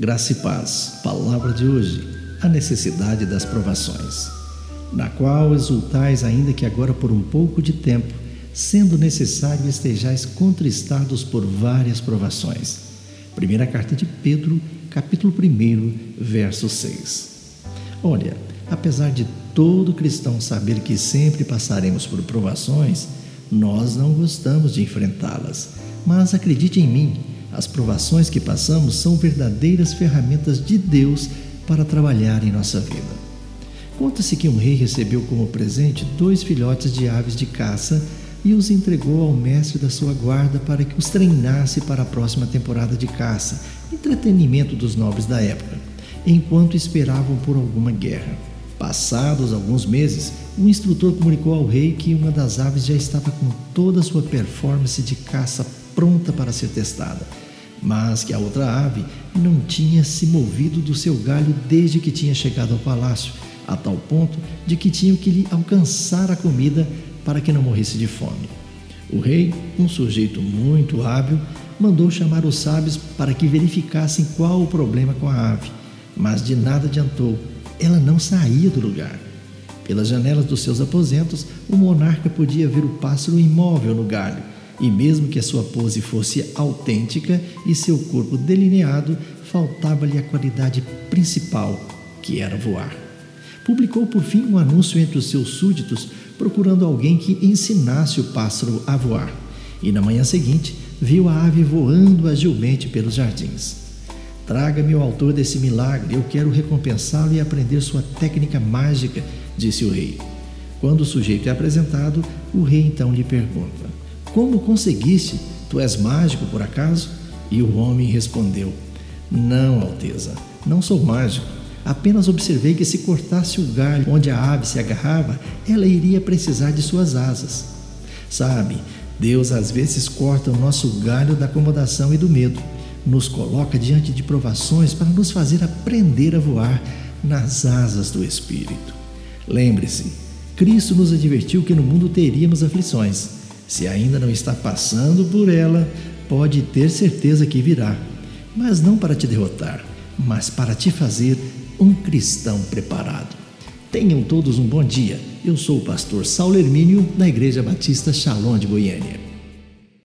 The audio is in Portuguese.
Graça e paz. Palavra de hoje: a necessidade das provações, na qual exultais, ainda que agora por um pouco de tempo, sendo necessário estejais contristados por várias provações. Primeira carta de Pedro, capítulo 1, verso 6. Olha, apesar de todo cristão saber que sempre passaremos por provações, nós não gostamos de enfrentá-las. Mas acredite em mim, as provações que passamos são verdadeiras ferramentas de Deus para trabalhar em nossa vida. Conta-se que um rei recebeu como presente dois filhotes de aves de caça e os entregou ao mestre da sua guarda para que os treinasse para a próxima temporada de caça, entretenimento dos nobres da época, enquanto esperavam por alguma guerra. Passados alguns meses, o instrutor comunicou ao rei que uma das aves já estava com toda a sua performance de caça pronta para ser testada, mas que a outra ave não tinha se movido do seu galho desde que tinha chegado ao palácio, a tal ponto de que tinham que lhe alcançar a comida para que não morresse de fome. O rei, um sujeito muito hábil, mandou chamar os sábios para que verificassem qual o problema com a ave, mas de nada adiantou, ela não saía do lugar. Pelas janelas dos seus aposentos, o monarca podia ver o pássaro imóvel no galho, e mesmo que a sua pose fosse autêntica e seu corpo delineado, faltava-lhe a qualidade principal, que era voar. Publicou por fim um anúncio entre os seus súditos, procurando alguém que ensinasse o pássaro a voar. E na manhã seguinte, viu a ave voando agilmente pelos jardins. Traga-me o autor desse milagre, eu quero recompensá-lo e aprender sua técnica mágica, disse o rei. Quando o sujeito é apresentado, o rei então lhe pergunta: como conseguiste? Tu és mágico por acaso? E o homem respondeu: Não, Alteza, não sou mágico. Apenas observei que se cortasse o galho onde a ave se agarrava, ela iria precisar de suas asas. Sabe, Deus às vezes corta o nosso galho da acomodação e do medo, nos coloca diante de provações para nos fazer aprender a voar nas asas do Espírito. Lembre-se, Cristo nos advertiu que no mundo teríamos aflições se ainda não está passando por ela, pode ter certeza que virá, mas não para te derrotar, mas para te fazer um cristão preparado. Tenham todos um bom dia. Eu sou o pastor Saulo Hermínio, da Igreja Batista Shalom de Goiânia.